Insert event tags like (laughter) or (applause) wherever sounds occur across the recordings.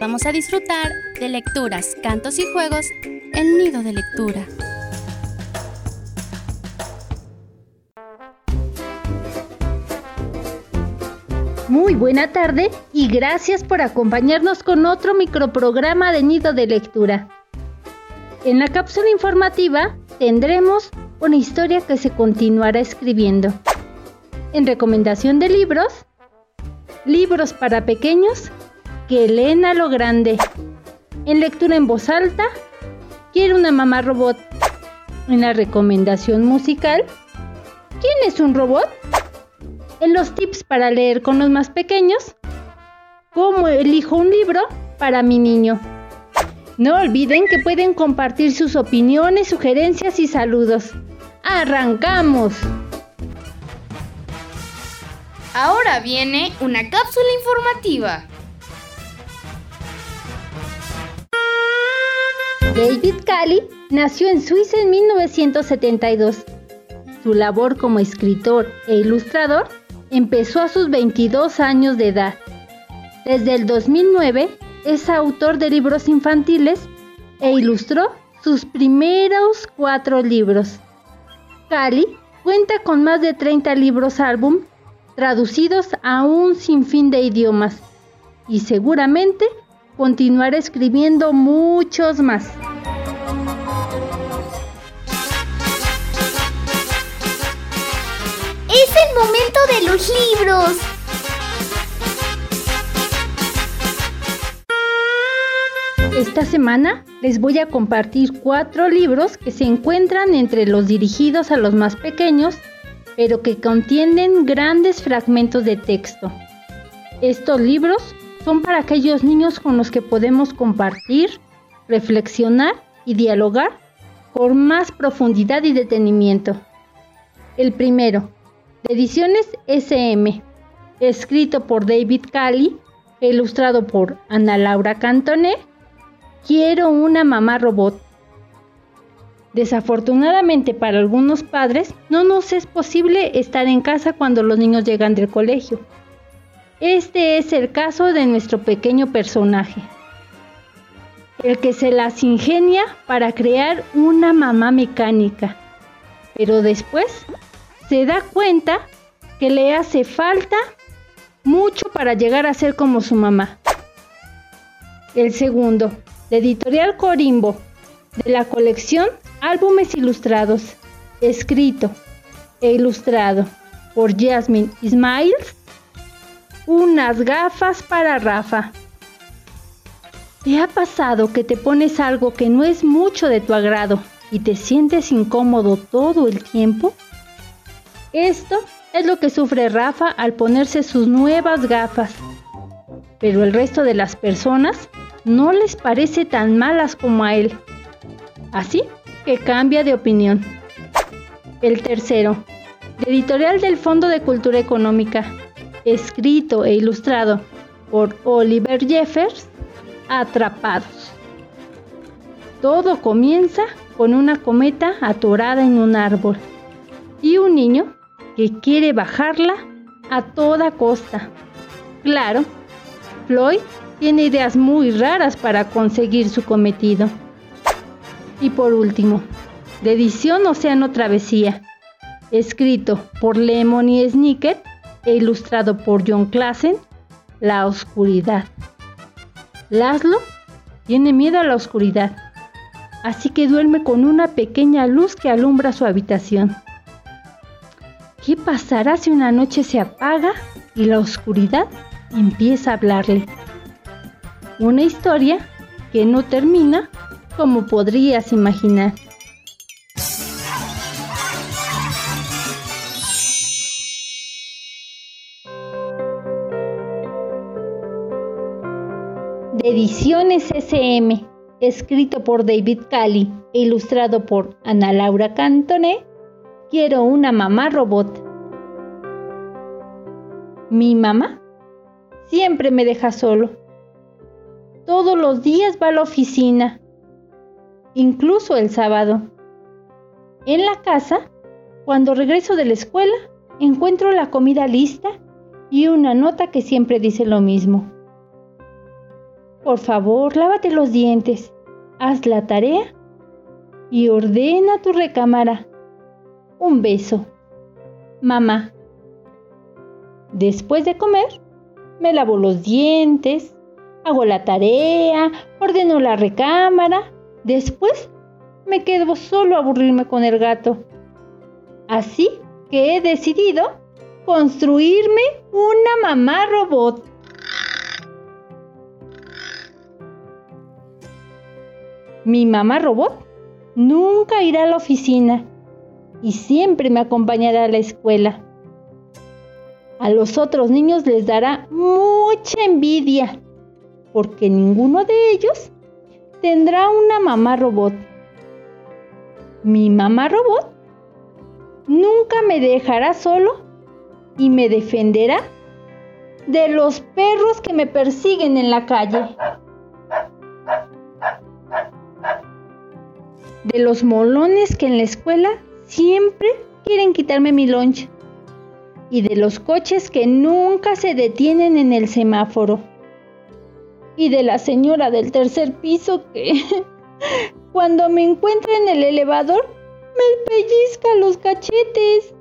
vamos a disfrutar de lecturas, cantos y juegos en Nido de Lectura. Muy buena tarde y gracias por acompañarnos con otro microprograma de Nido de Lectura. En la cápsula informativa tendremos una historia que se continuará escribiendo. En recomendación de libros, libros para pequeños que leen a lo grande. En lectura en voz alta, quiero una mamá robot. En la recomendación musical, ¿quién es un robot? En los tips para leer con los más pequeños, ¿cómo elijo un libro para mi niño? No olviden que pueden compartir sus opiniones, sugerencias y saludos. ¡Arrancamos! Ahora viene una cápsula informativa. David Cali nació en Suiza en 1972. Su labor como escritor e ilustrador empezó a sus 22 años de edad. Desde el 2009 es autor de libros infantiles e ilustró sus primeros cuatro libros. Cali cuenta con más de 30 libros álbum traducidos a un sinfín de idiomas y seguramente continuará escribiendo muchos más. Es el momento de los libros. Esta semana les voy a compartir cuatro libros que se encuentran entre los dirigidos a los más pequeños, pero que contienen grandes fragmentos de texto. Estos libros son para aquellos niños con los que podemos compartir, reflexionar y dialogar con más profundidad y detenimiento. El primero, de Ediciones SM, escrito por David Cali, ilustrado por Ana Laura Cantoné, Quiero una mamá robot. Desafortunadamente para algunos padres no nos es posible estar en casa cuando los niños llegan del colegio. Este es el caso de nuestro pequeño personaje, el que se las ingenia para crear una mamá mecánica, pero después se da cuenta que le hace falta mucho para llegar a ser como su mamá. El segundo, de Editorial Corimbo, de la colección Álbumes Ilustrados, escrito e ilustrado por Jasmine Ismails unas gafas para Rafa. ¿Te ha pasado que te pones algo que no es mucho de tu agrado y te sientes incómodo todo el tiempo? Esto es lo que sufre Rafa al ponerse sus nuevas gafas. Pero el resto de las personas no les parece tan malas como a él. Así que cambia de opinión. El tercero, editorial del Fondo de Cultura Económica, escrito e ilustrado por Oliver Jeffers, Atrapados. Todo comienza con una cometa atorada en un árbol y un niño que quiere bajarla a toda costa. Claro, Floyd tiene ideas muy raras para conseguir su cometido. Y por último, de edición Océano Travesía, escrito por Lemony Snicket e ilustrado por John Klassen, La Oscuridad. Laszlo tiene miedo a la oscuridad, así que duerme con una pequeña luz que alumbra su habitación. ¿Qué pasará si una noche se apaga y la oscuridad empieza a hablarle? Una historia que no termina como podrías imaginar. Ediciones SM, escrito por David Cali e ilustrado por Ana Laura Cantoné, Quiero una mamá robot. Mi mamá siempre me deja solo. Todos los días va a la oficina, incluso el sábado. En la casa, cuando regreso de la escuela, encuentro la comida lista y una nota que siempre dice lo mismo por favor, lávate los dientes, haz la tarea y ordena tu recámara. Un beso. Mamá. Después de comer, me lavo los dientes, hago la tarea, ordeno la recámara. Después me quedo solo a aburrirme con el gato. Así que he decidido construirme una mamá robot. Mi mamá robot nunca irá a la oficina y siempre me acompañará a la escuela. A los otros niños les dará mucha envidia porque ninguno de ellos tendrá una mamá robot. Mi mamá robot nunca me dejará solo y me defenderá de los perros que me persiguen en la calle. De los molones que en la escuela siempre quieren quitarme mi lunch. Y de los coches que nunca se detienen en el semáforo. Y de la señora del tercer piso que (laughs) cuando me encuentra en el elevador me pellizca los cachetes.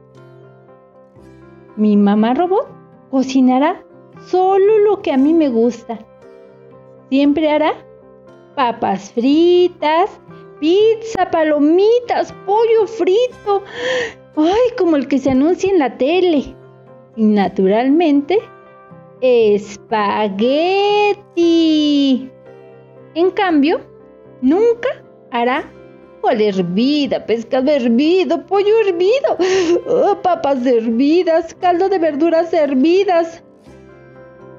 Mi mamá robot cocinará solo lo que a mí me gusta. Siempre hará papas fritas, pizza, palomitas, pollo frito. Ay, como el que se anuncia en la tele. Y naturalmente, espagueti. En cambio, nunca hará hervida, pescado hervido, pollo hervido, oh, papas hervidas, caldo de verduras hervidas,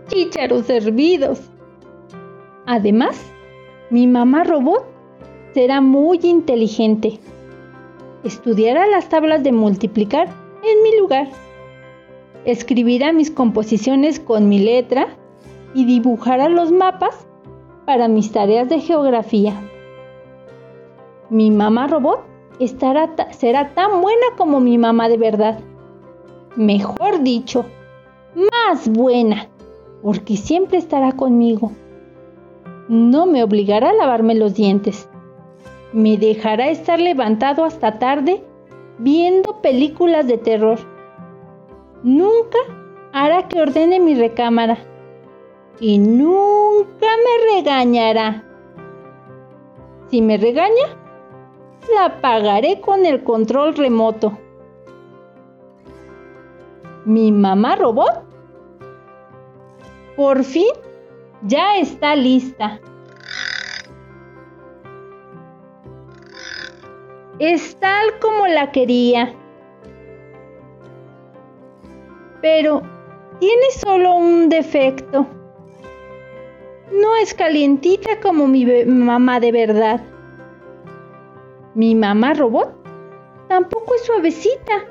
chícharos hervidos. Además, mi mamá robot será muy inteligente. Estudiará las tablas de multiplicar en mi lugar. Escribirá mis composiciones con mi letra y dibujará los mapas para mis tareas de geografía mi mamá robot estará será tan buena como mi mamá de verdad. Mejor dicho, más buena, porque siempre estará conmigo. No me obligará a lavarme los dientes. Me dejará estar levantado hasta tarde viendo películas de terror. Nunca hará que ordene mi recámara. Y nunca me regañará. Si me regaña, la pagaré con el control remoto. Mi mamá robot por fin ya está lista. Es tal como la quería. Pero tiene solo un defecto. No es calientita como mi mamá de verdad. Mi mamá robot tampoco es suavecita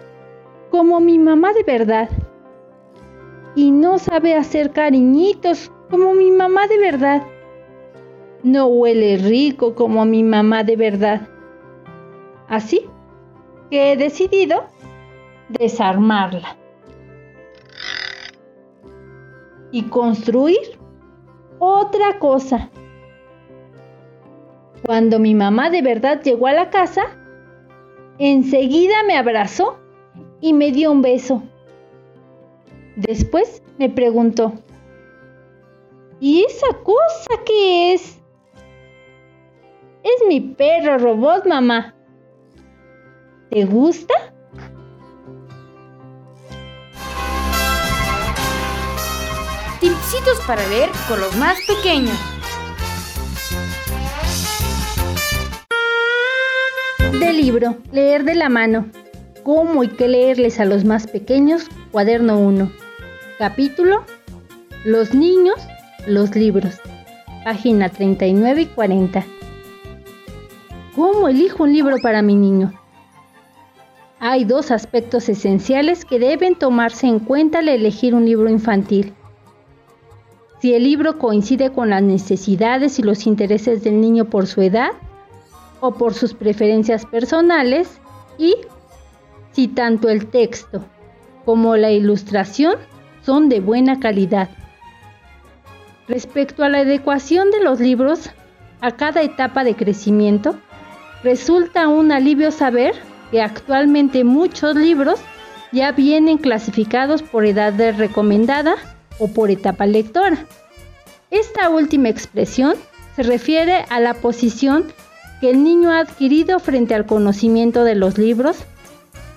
como mi mamá de verdad. Y no sabe hacer cariñitos como mi mamá de verdad. No huele rico como mi mamá de verdad. Así que he decidido desarmarla y construir otra cosa cuando mi mamá de verdad llegó a la casa, enseguida me abrazó y me dio un beso. Después me preguntó, ¿y esa cosa qué es? Es mi perro robot, mamá. ¿Te gusta? Tipsitos para leer con los más pequeños. Del libro Leer de la mano. ¿Cómo y qué leerles a los más pequeños? Cuaderno 1. Capítulo Los niños, los libros. Página 39 y 40. ¿Cómo elijo un libro para mi niño? Hay dos aspectos esenciales que deben tomarse en cuenta al elegir un libro infantil. Si el libro coincide con las necesidades y los intereses del niño por su edad, o por sus preferencias personales y si tanto el texto como la ilustración son de buena calidad. Respecto a la adecuación de los libros a cada etapa de crecimiento, resulta un alivio saber que actualmente muchos libros ya vienen clasificados por edad de recomendada o por etapa lectora. Esta última expresión se refiere a la posición que el niño ha adquirido frente al conocimiento de los libros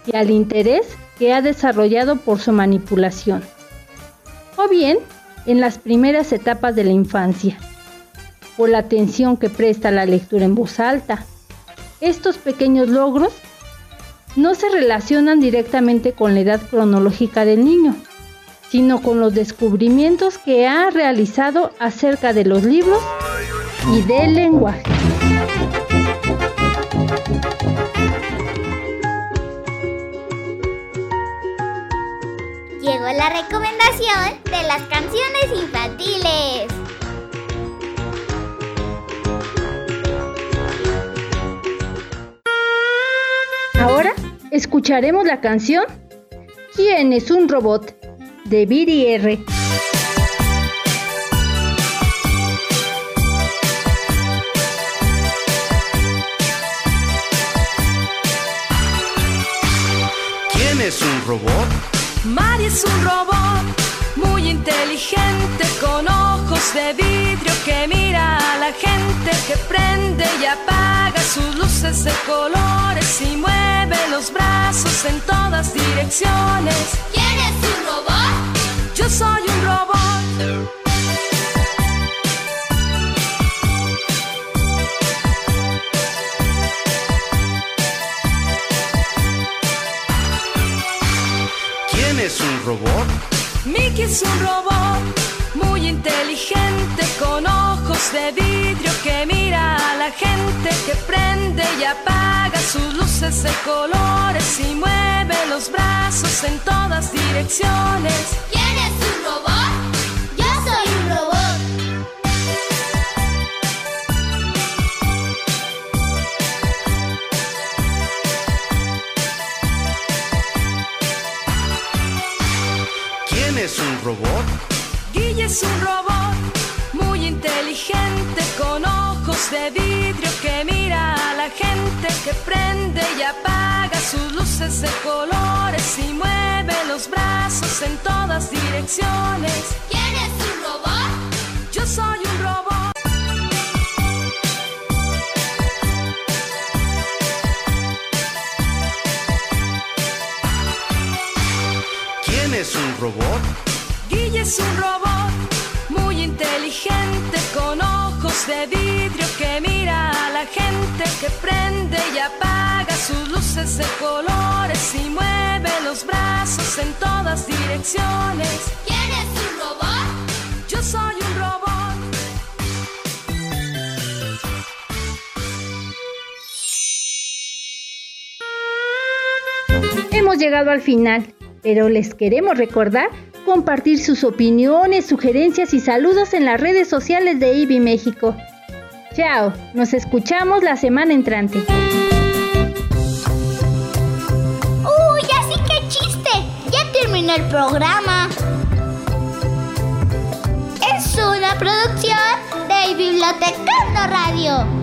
y al interés que ha desarrollado por su manipulación, o bien en las primeras etapas de la infancia, por la atención que presta la lectura en voz alta. Estos pequeños logros no se relacionan directamente con la edad cronológica del niño, sino con los descubrimientos que ha realizado acerca de los libros y del lenguaje. Llegó la recomendación de las canciones infantiles. Escucharemos la canción ¿Quién es un robot? de Viri R. ¿Quién es un robot? Mari es un robot muy inteligente con ojos de vidrio que mira a la gente que prende y apaga sus luces de colores y mueve los brazos en todas direcciones. ¿Quién es un robot? Yo soy un robot. ¿Quién es un robot? Mickey es un robot muy inteligente con ojos de vidrio que mira a la gente que prende y apaga sus luces de colores y mueve los brazos en todas direcciones. ¿Quién es un robot? Un robot? Guille es un robot muy inteligente con ojos de vidrio que mira a la gente que prende y apaga sus luces de colores y mueve los brazos en todas direcciones. ¿Quién es un robot? Yo soy un robot. ¿Quién es un robot? Guille es un robot muy inteligente con ojos de vidrio que mira a la gente que prende y apaga sus luces de colores y mueve los brazos en todas direcciones. ¿Quién es un robot? Yo soy un robot. Hemos llegado al final, pero les queremos recordar compartir sus opiniones, sugerencias y saludos en las redes sociales de IBI México. Chao, nos escuchamos la semana entrante. ¡Uy, así que chiste! Ya terminó el programa. Es una producción de Biblioteca Radio.